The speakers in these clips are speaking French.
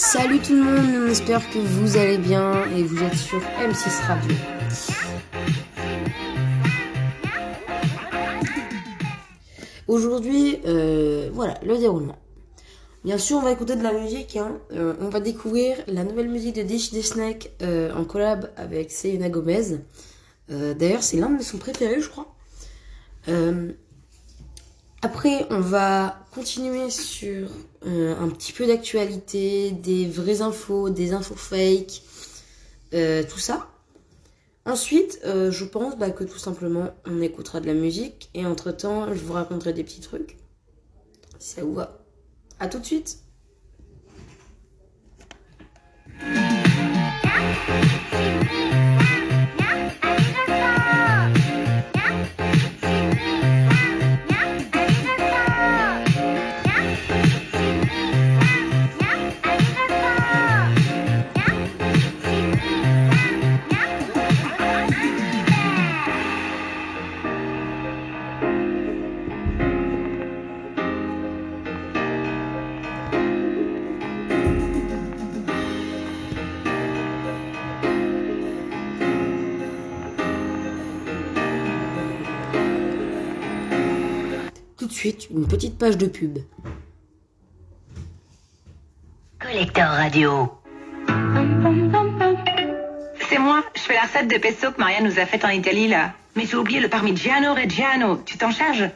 Salut tout le monde, j'espère que vous allez bien et vous êtes sur M6 Radio. Aujourd'hui, euh, voilà, le déroulement. Bien sûr, on va écouter de la musique. Hein. Euh, on va découvrir la nouvelle musique de Dish the Snake euh, en collab avec Selena Gomez. Euh, D'ailleurs, c'est l'un de mes préférés, je crois. Après, on va continuer sur euh, un petit peu d'actualité, des vraies infos, des infos fake, euh, tout ça. Ensuite, euh, je pense bah, que tout simplement, on écoutera de la musique et entre-temps, je vous raconterai des petits trucs. Si ça vous va? À tout de suite une petite page de pub. Collector Radio. C'est moi, je fais la recette de pesto que Maria nous a faite en Italie là. Mais j'ai oublié le Parmigiano Reggiano. Tu t'en charges?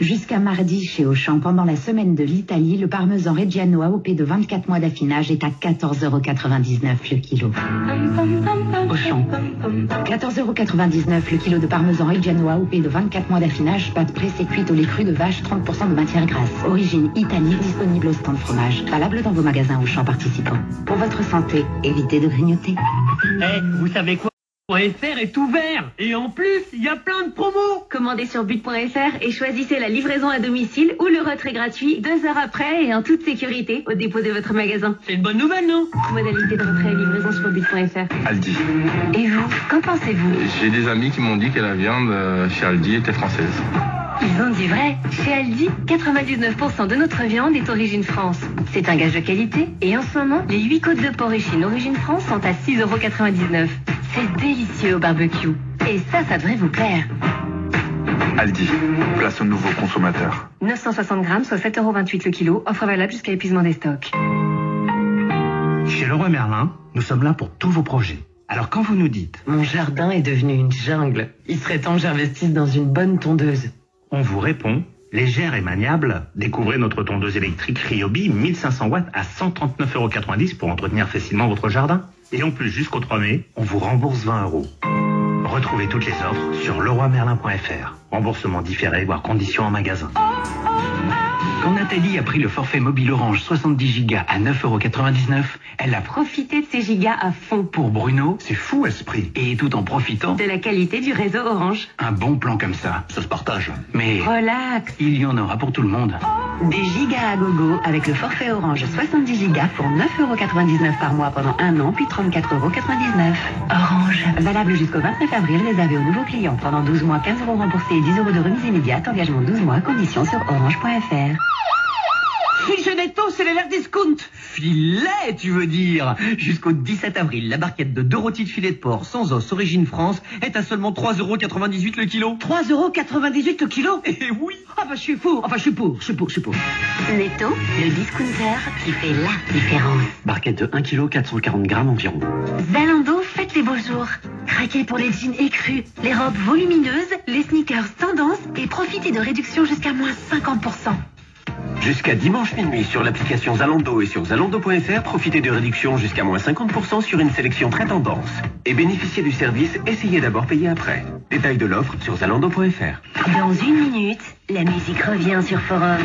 Jusqu'à mardi chez Auchan, pendant la semaine de l'Italie, le parmesan Reggiano AOP de 24 mois d'affinage est à 14,99€ le kilo. Auchan. 14,99€ le kilo de parmesan Reggiano AOP de 24 mois d'affinage, pâte pressée cuite au lait cru de vache, 30% de matière grasse. Origine Italie, disponible au stand fromage. Valable dans vos magasins Auchan participants. Pour votre santé, évitez de grignoter. Eh, vous savez quoi? .fr est ouvert et en plus il y a plein de promos. Commandez sur but.fr et choisissez la livraison à domicile ou le retrait gratuit deux heures après et en toute sécurité au dépôt de votre magasin. C'est une bonne nouvelle non? Modalité de retrait et livraison sur but.fr. Aldi. Et vous, qu'en pensez-vous? J'ai des amis qui m'ont dit que la viande euh, chez Aldi était française. Ils ont dit vrai. Chez Aldi, 99% de notre viande est origine France. C'est un gage de qualité et en ce moment, les 8 côtes de porc échine origine France sont à 6,99€. C'est délicieux au barbecue. Et ça, ça devrait vous plaire. Aldi. Place aux nouveaux consommateurs. 960 grammes, soit 7,28€ le kilo. Offre valable jusqu'à épuisement des stocks. Chez Leroy Merlin, nous sommes là pour tous vos projets. Alors quand vous nous dites Mon jardin est devenu une jungle. Il serait temps que j'investisse dans une bonne tondeuse. On vous répond légère et maniable, découvrez notre tondeuse électrique Ryobi 1500 watts à 139,90€ pour entretenir facilement votre jardin. Et en plus, jusqu'au 3 mai, on vous rembourse 20 euros. Retrouvez toutes les offres sur leroymerlin.fr. Remboursement différé, voire conditions en magasin. Quand Nathalie a pris le forfait mobile Orange 70 Go à 9,99€, elle a Profitez de ces gigas à fond pour Bruno, c'est fou esprit. Et tout en profitant, de la qualité du réseau Orange. un bon plan comme ça, ça se partage. Mais Relax. il y en aura pour tout le monde. Des gigas à gogo avec le forfait Orange 70 gigas pour 9,99€ par mois pendant un an, puis 34,99€. Orange. Valable jusqu'au 29 avril, réservé aux nouveaux clients. Pendant 12 mois, 15 euros remboursés et 10 euros de remise immédiate. Engagement 12 mois. Conditions sur orange.fr. Fiche netto, c'est les l'air discount. Filet, tu veux dire Jusqu'au 17 avril, la barquette de deux rôtis de filet de porc sans os origine France est à seulement 3,98€ le kilo. 3,98€ le kilo Eh oui Ah bah je suis pour, enfin je suis pour, je suis pour, je suis pour. Netto, le discounter qui fait la différence. Barquette de 1 kg 440 grammes environ. Zalando, faites les beaux jours. Craquez pour les jeans écrus, les robes volumineuses, les sneakers tendance et profitez de réductions jusqu'à moins 50%. Jusqu'à dimanche minuit sur l'application Zalando et sur zalando.fr, profitez de réductions jusqu'à moins 50% sur une sélection très tendance. Et bénéficiez du service Essayez d'abord, payer après. Détail de l'offre sur zalando.fr. Dans une minute, la musique revient sur Forum.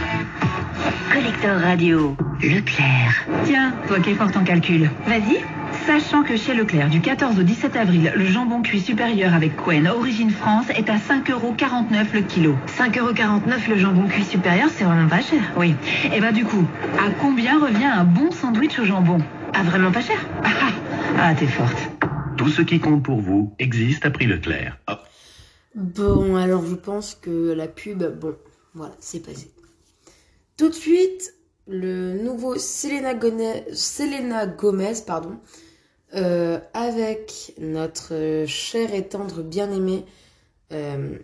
Collector Radio. Leclerc. Tiens, toi qui es fort en calcul. Vas-y. Sachant que chez Leclerc, du 14 au 17 avril, le jambon cuit supérieur avec Quen Origine France est à 5,49€ le kilo. 5,49€ le jambon cuit supérieur, c'est vraiment pas cher. Oui. Et bah du coup, à combien revient un bon sandwich au jambon? Ah, vraiment pas cher Ah, ah, ah t'es forte. Tout ce qui compte pour vous existe à prix Leclerc. Hop. Bon, alors je pense que la pub, bon, voilà, c'est passé. Tout de suite, le nouveau Selena, Gone- Selena Gomez, pardon, euh, avec notre cher et tendre bien-aimé euh,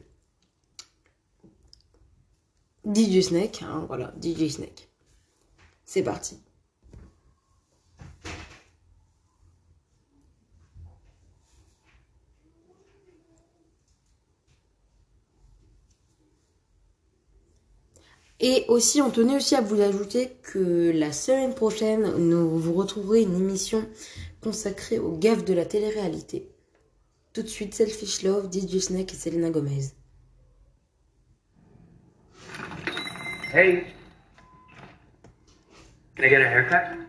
DJ Snake. hein, voilà, DJ Snake. C'est parti. Et aussi, on tenait aussi à vous ajouter que la semaine prochaine, nous vous retrouverez une émission consacrée aux gaffes de la télé-réalité. Tout de suite, Selfish Love, DJ Snake et Selena Gomez. Hey. Can I get a haircut?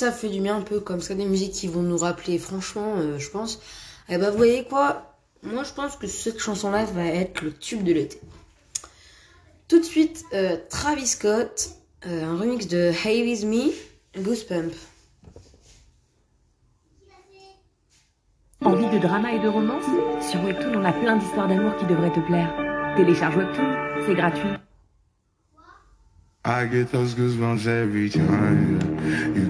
Ça fait du bien un peu comme ça, des musiques qui vont nous rappeler, franchement, euh, je pense. Eh ben, vous voyez quoi? Moi, je pense que cette chanson-là va être le tube de l'été. Tout de suite, euh, Travis Scott, euh, un remix de Hey With Me, Goosebump. Envie de drama et de romance? Sur Webtoon, on a plein d'histoires d'amour qui devraient te plaire. Télécharge Webtoon, c'est gratuit. I get those goosebumps every time you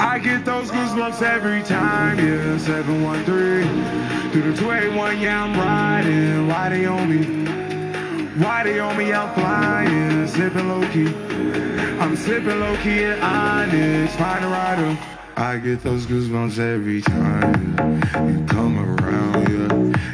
I get those goosebumps every time, yeah. 713 through the 281, yeah, I'm riding. Why they on me? Why they on me, I'm flying, slipping low key. I'm slipping low key at Onyx, find a rider. I get those goosebumps every time you come around, yeah.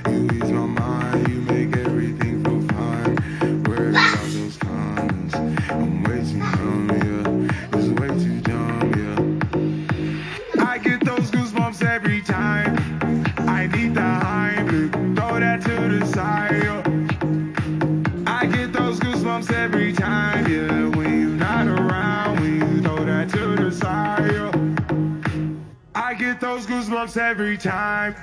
Those goosebumps every time.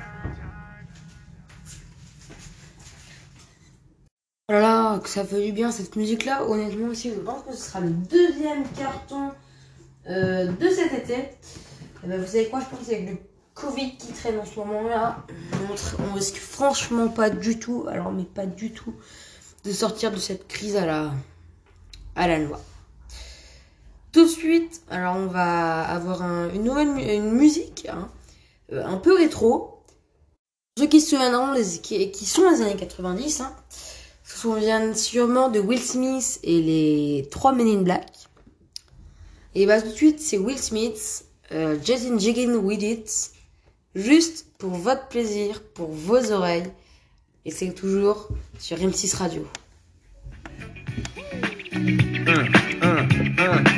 Oh là là, que ça fait du bien cette musique-là. Honnêtement aussi, je pense que ce sera le deuxième carton euh, de cet été. Et ben, vous savez quoi, je pense qu'avec le Covid qui traîne en ce moment-là, on, on risque franchement pas du tout, alors mais pas du tout, de sortir de cette crise à la, à la loi. Tout de suite, alors on va avoir un- une nouvelle une musique, hein, euh, un peu rétro. Ceux qui se souviendront, les, qui, qui sont les années 90, hein, se souviennent sûrement de Will Smith et les trois Men in Black. Et bah tout de suite, c'est Will Smith, euh, Jason Jiggin With It, juste pour votre plaisir, pour vos oreilles. Et c'est toujours sur M6 Radio. What?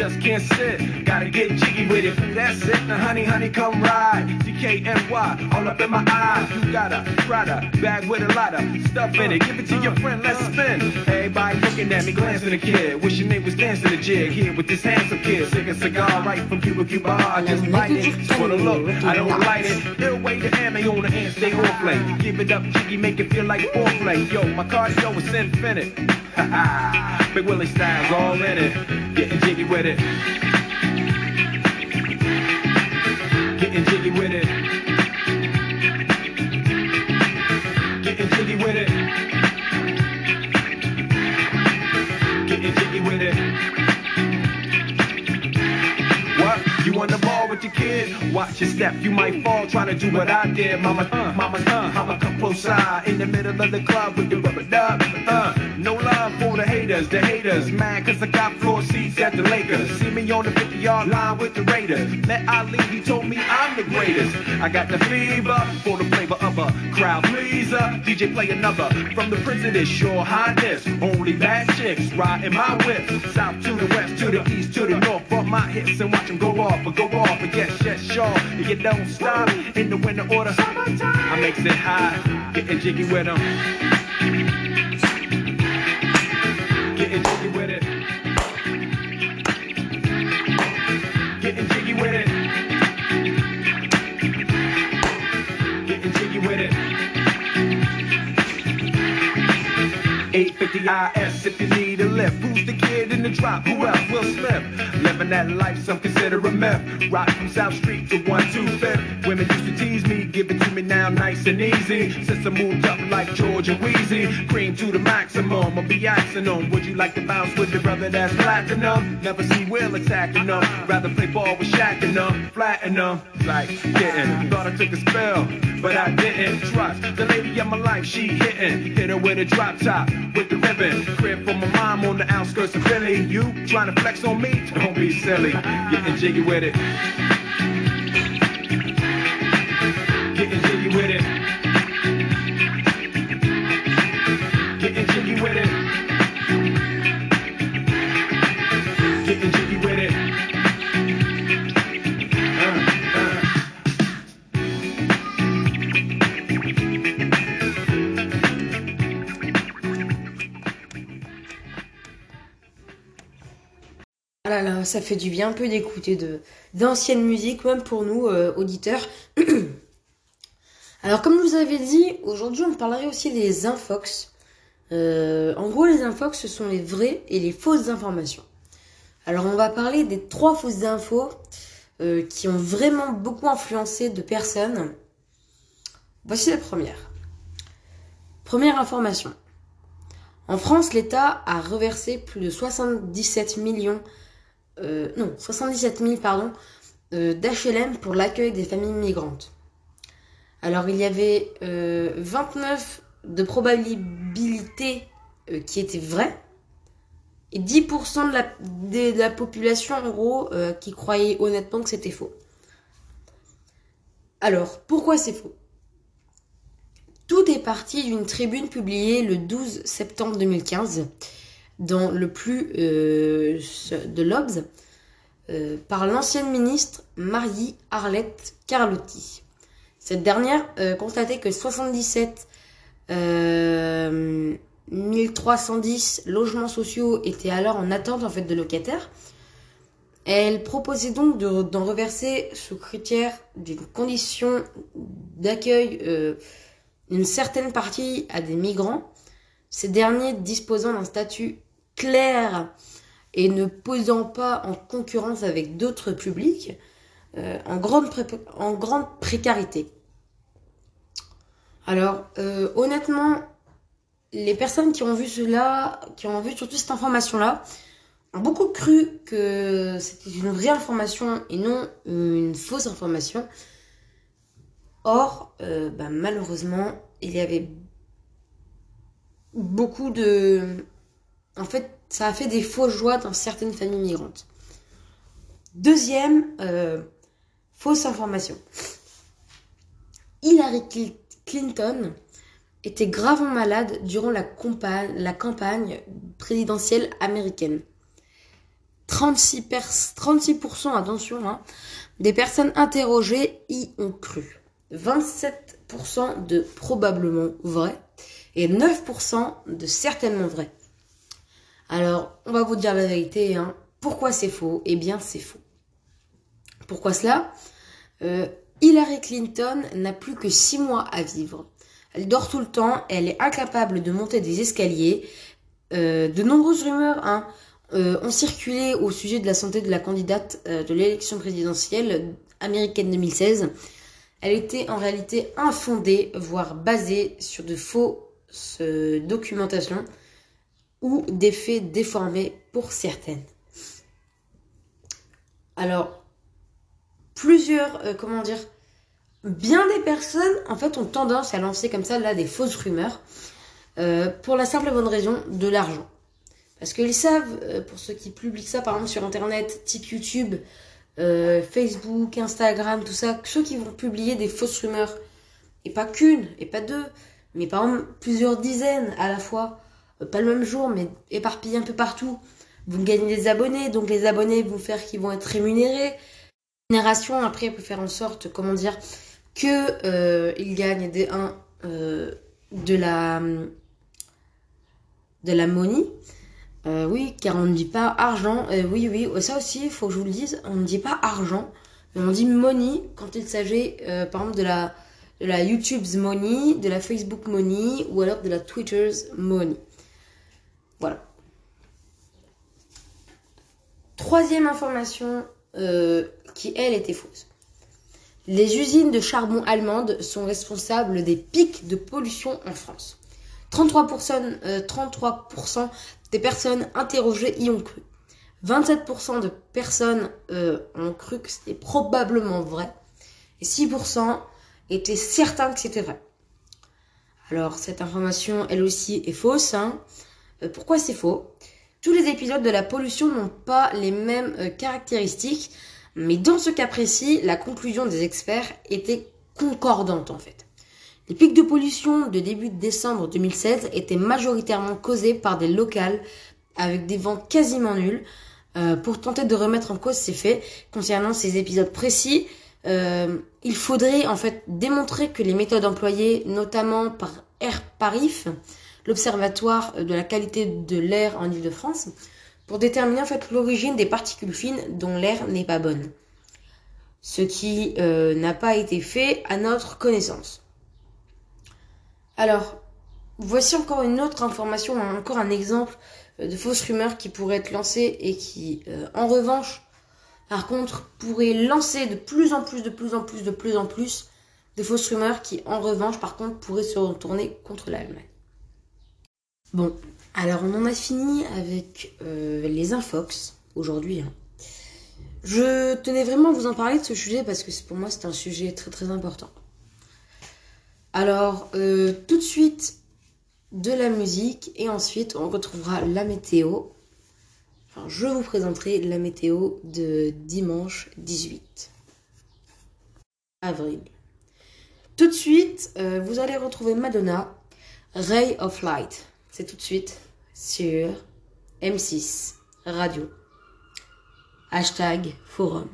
Just can't sit, gotta get jiggy with it. That's it, now honey, honey, come ride. DKNY, all up in my eyes. You got a Prada bag with a lot of stuff in it. Give it to your friend, let's spin. Everybody looking at me, glancing at kid. Wishing they was dancing a jig here with this handsome kid. Sick a cigar right from Cuba Cuba. I just bite it, just for the look. I don't light it. Ill way to ammo on the hand, stay on play. Give it up, jiggy, make it feel like foreplay. Yo, my cardio is infinite. Big Willie style's all in it. Getting jiggy with it. Getting jiggy with it. Getting jiggy with it. Getting jiggy with it. What? You on the ball with your kid? Watch your step, you might fall trying to do what I did. Mama, uh, mama, uh, mama, come close side in the middle of the club with the rubber dub. Uh, no love for the haters, the haters, man, cause I got floor seats at the Lakers. See me on the 50 yard line with the Raiders. Met Ali, he told me I'm the greatest. I got the fever for the flavor of a crowd pleaser. DJ play another from the Prince of highness. Only bad chicks riding my whip. South to the west, to the east, to the north. Bump my hips and watch them go off, but go off. But yes, yes, sure. And you don't stop in the winter order. I makes it high, getting jiggy with them. Getting jiggy with it. Getting jiggy with it. Getting jiggy with it. 850 IS if you need a lift. Who's the kid in the drop? Who else? Will Smith. Living that life, some consider a myth. Rock from South Street to 125th. Women used to tease me, give it to me now nice and easy. Since I moved up like Georgia Wheezy, cream to the maximum. I'll be asking them, would you like to bounce with your brother that's platinum? Never see Will attacking them. Rather play ball with Shaq and them, flatten them. Like, getting. Thought I took a spell, but I didn't. Trust the lady of my life, she hitting. Hit her with a drop top, with the ribbon. Crib for my mom on the outskirts of Philly. You trying to flex on me? Don't be silly. Getting jiggy with it. Ça fait du bien un peu d'écouter de d'anciennes musiques, même pour nous, euh, auditeurs. Alors, comme je vous avais dit, aujourd'hui, on parlerait aussi des infox. Euh, en gros, les infox, ce sont les vraies et les fausses informations. Alors, on va parler des trois fausses infos euh, qui ont vraiment beaucoup influencé de personnes. Voici la première. Première information. En France, l'État a reversé plus de 77 millions, euh, non, 77 000, pardon, euh, d'HLM pour l'accueil des familles migrantes. Alors, il y avait euh, 29 de probabilité euh, qui étaient vraies et 10% de la, de la population, en gros, euh, qui croyait honnêtement que c'était faux. Alors, pourquoi c'est faux? Tout est parti d'une tribune publiée le 12 septembre 2015 dans le plus euh, de l'Obs euh, par l'ancienne ministre Marie-Arlette Carlotti. Cette dernière euh, constatait que 77 euh, 1310 logements sociaux étaient alors en attente en fait de locataires. Elle proposait donc de- d'en reverser sous critère d'une condition d'accueil euh, une certaine partie à des migrants, ces derniers disposant d'un statut clair et ne posant pas en concurrence avec d'autres publics, euh, en, grande précarité. Alors, euh, honnêtement, les personnes qui ont vu cela, qui ont vu surtout cette information-là, ont beaucoup cru que c'était une vraie information et non une fausse information. Or, euh, bah, malheureusement, il y avait beaucoup de... En fait, ça a fait des fausses joies dans certaines familles migrantes. Deuxième euh, fausse information. Hillary Cl- Clinton était gravement malade durant la, campagne présidentielle américaine. 36%, pers- 36% attention, hein, des personnes interrogées y ont cru. 27% de probablement vrai et 9% de certainement vrai. Alors, on va vous dire la vérité. Hein. Pourquoi c'est faux? Eh bien, c'est faux. Pourquoi cela? Euh, Hillary Clinton n'a plus que 6 mois à vivre. Elle dort tout le temps, elle est incapable de monter des escaliers. Euh, de nombreuses rumeurs hein, euh, ont circulé au sujet de la santé de la candidate de l'élection présidentielle américaine 2016. Elle était en réalité infondée, voire basée sur de fausses documentations ou des faits déformés pour certaines. Alors, plusieurs, euh, comment dire, bien des personnes, en fait, ont tendance à lancer comme ça, là, des fausses rumeurs, euh, pour la simple et bonne raison de l'argent. Parce qu'ils savent, euh, pour ceux qui publient ça, par exemple, sur Internet, type YouTube, Facebook, Instagram, tout ça, ceux qui vont publier des fausses rumeurs, et pas qu'une, et pas deux, mais par exemple plusieurs dizaines à la fois, pas le même jour, mais éparpillés un peu partout, vous gagnez des abonnés, donc les abonnés vont faire qu'ils vont être rémunérés. Génération après peut faire en sorte, comment dire, que euh, gagnent des un euh, de la de la money. Euh, oui, car on ne dit pas argent. Euh, oui, oui, ça aussi, il faut que je vous le dise, on ne dit pas argent, mais on dit money quand il s'agit, euh, par exemple, de la, de la YouTube's money, de la Facebook money, ou alors de la Twitter's money. Voilà. Troisième information euh, qui, elle, était fausse. Les usines de charbon allemandes sont responsables des pics de pollution en France. 33%, euh, 33% des personnes interrogées y ont cru. 27% de personnes euh, ont cru que c'était probablement vrai. Et 6% étaient certains que c'était vrai. Alors, cette information, elle aussi, est fausse. hein. Euh, pourquoi c'est faux? Tous les épisodes de la pollution n'ont pas les mêmes euh, caractéristiques, mais dans ce cas précis, la conclusion des experts était concordante en fait. Les pics de pollution de début décembre 2016 étaient majoritairement causés par des locales avec des vents quasiment nuls. Euh, pour tenter de remettre en cause ces faits concernant ces épisodes précis, il faudrait en fait démontrer que les méthodes employées, notamment par Air Parif, l'Observatoire de la qualité de l'air en Ile-de-France, pour déterminer en fait l'origine des particules fines dont l'air n'est pas bonne. Ce qui euh, n'a pas été fait à notre connaissance. Alors, voici encore une autre information, encore un exemple euh, de fausses rumeurs qui pourraient être lancées et qui, euh, en revanche, par contre, pourraient lancer de plus en plus, de plus en plus, de plus en plus de fausses rumeurs qui, en revanche, par contre, pourraient se retourner contre l'Allemagne. Bon, alors on en a fini avec euh, les infox aujourd'hui. hein. Je tenais vraiment à vous en parler de ce sujet parce que pour moi c'est un sujet très très important. Alors, euh, tout de suite de la musique et ensuite on retrouvera la météo. Je vous présenterai la météo de dimanche 18 avril. Tout de suite, euh, vous allez retrouver Madonna, Ray of Light. C'est tout de suite sur M6 Radio. Hashtag forum.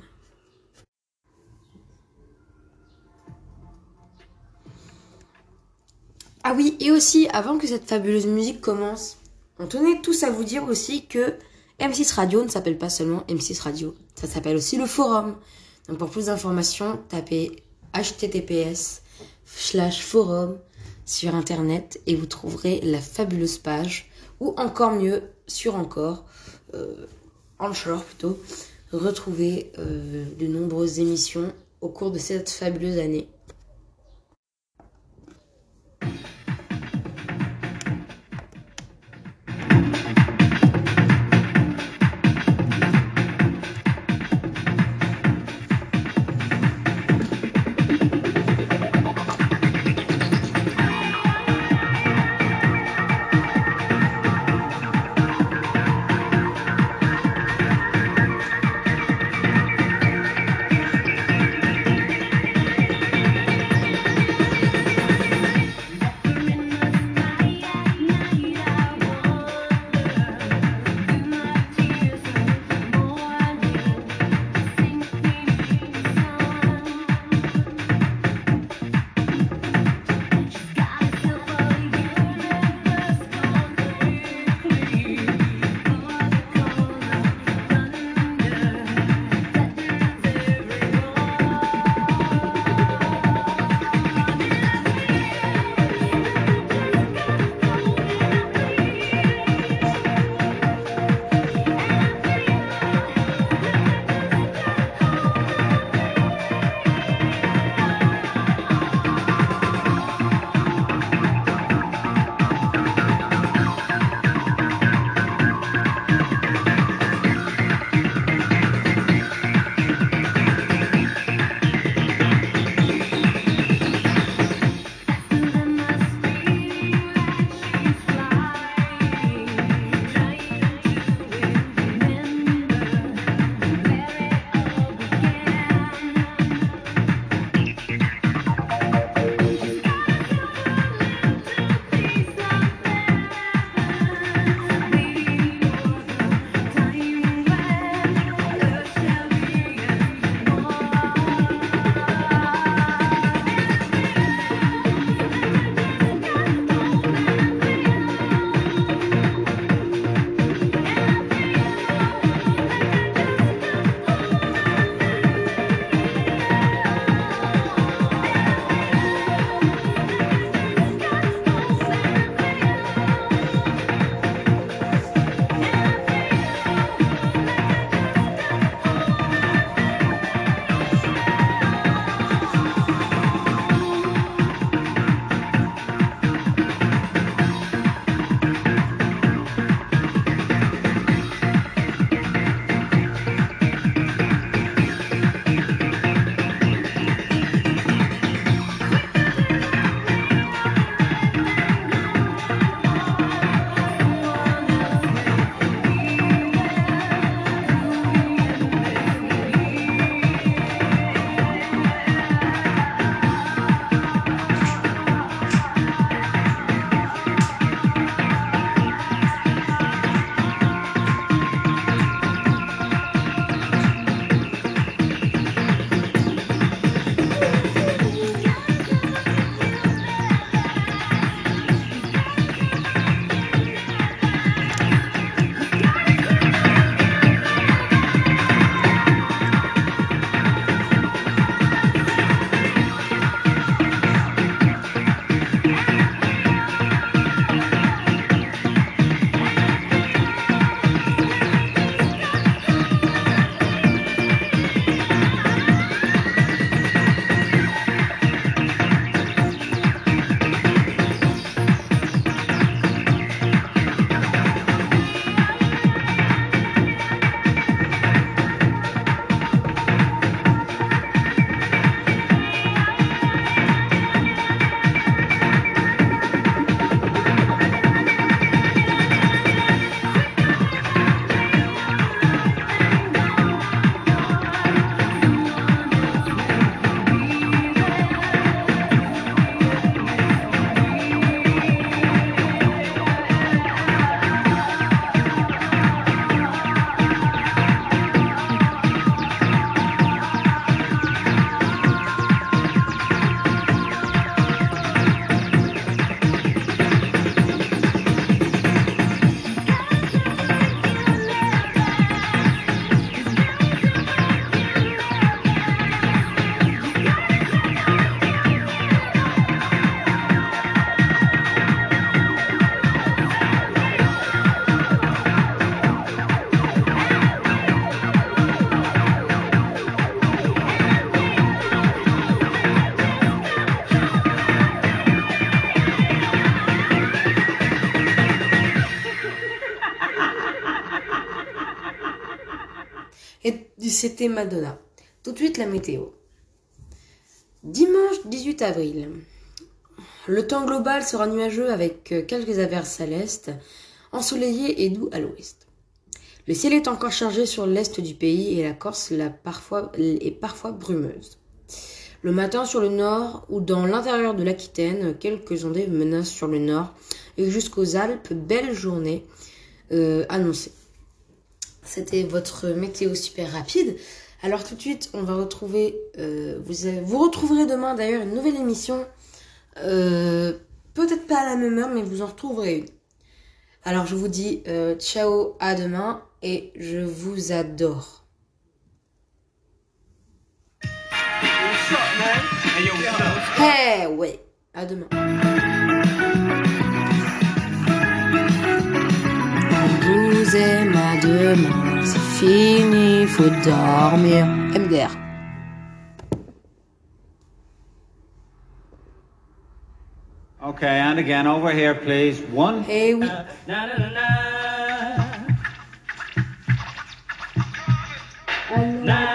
Ah oui, et aussi, avant que cette fabuleuse musique commence, on tenait tous à vous dire aussi que M6 Radio ne s'appelle pas seulement M6 Radio, ça s'appelle aussi le forum. Donc pour plus d'informations, tapez https slash forum sur internet et vous trouverez la fabuleuse page ou encore mieux sur encore euh, Anchor plutôt retrouver euh, de nombreuses émissions au cours de cette fabuleuse année. CT Madonna. Tout de suite la météo. Dimanche 18 avril. Le temps global sera nuageux avec euh, quelques averses à l'est, ensoleillé et doux à l'ouest. Le ciel est encore chargé sur l'est du pays et la Corse la parfois, est parfois brumeuse. Le matin sur le nord ou dans l'intérieur de l'Aquitaine, quelques ondées menacent sur le nord et jusqu'aux Alpes, belle journée euh, annoncée. C'était votre météo super rapide. Alors tout de suite, on va retrouver, euh, vous, retrouverez demain d'ailleurs une nouvelle émission. Euh, Peut-être pas à la même heure, mais vous en retrouverez une. Alors je vous dis euh, ciao, à demain et je vous adore. Hey, ouais, à demain. Demain, c'est fini, faut dormir. MDR. Okay, and again, over here, please. One. Eh oui. Here comes the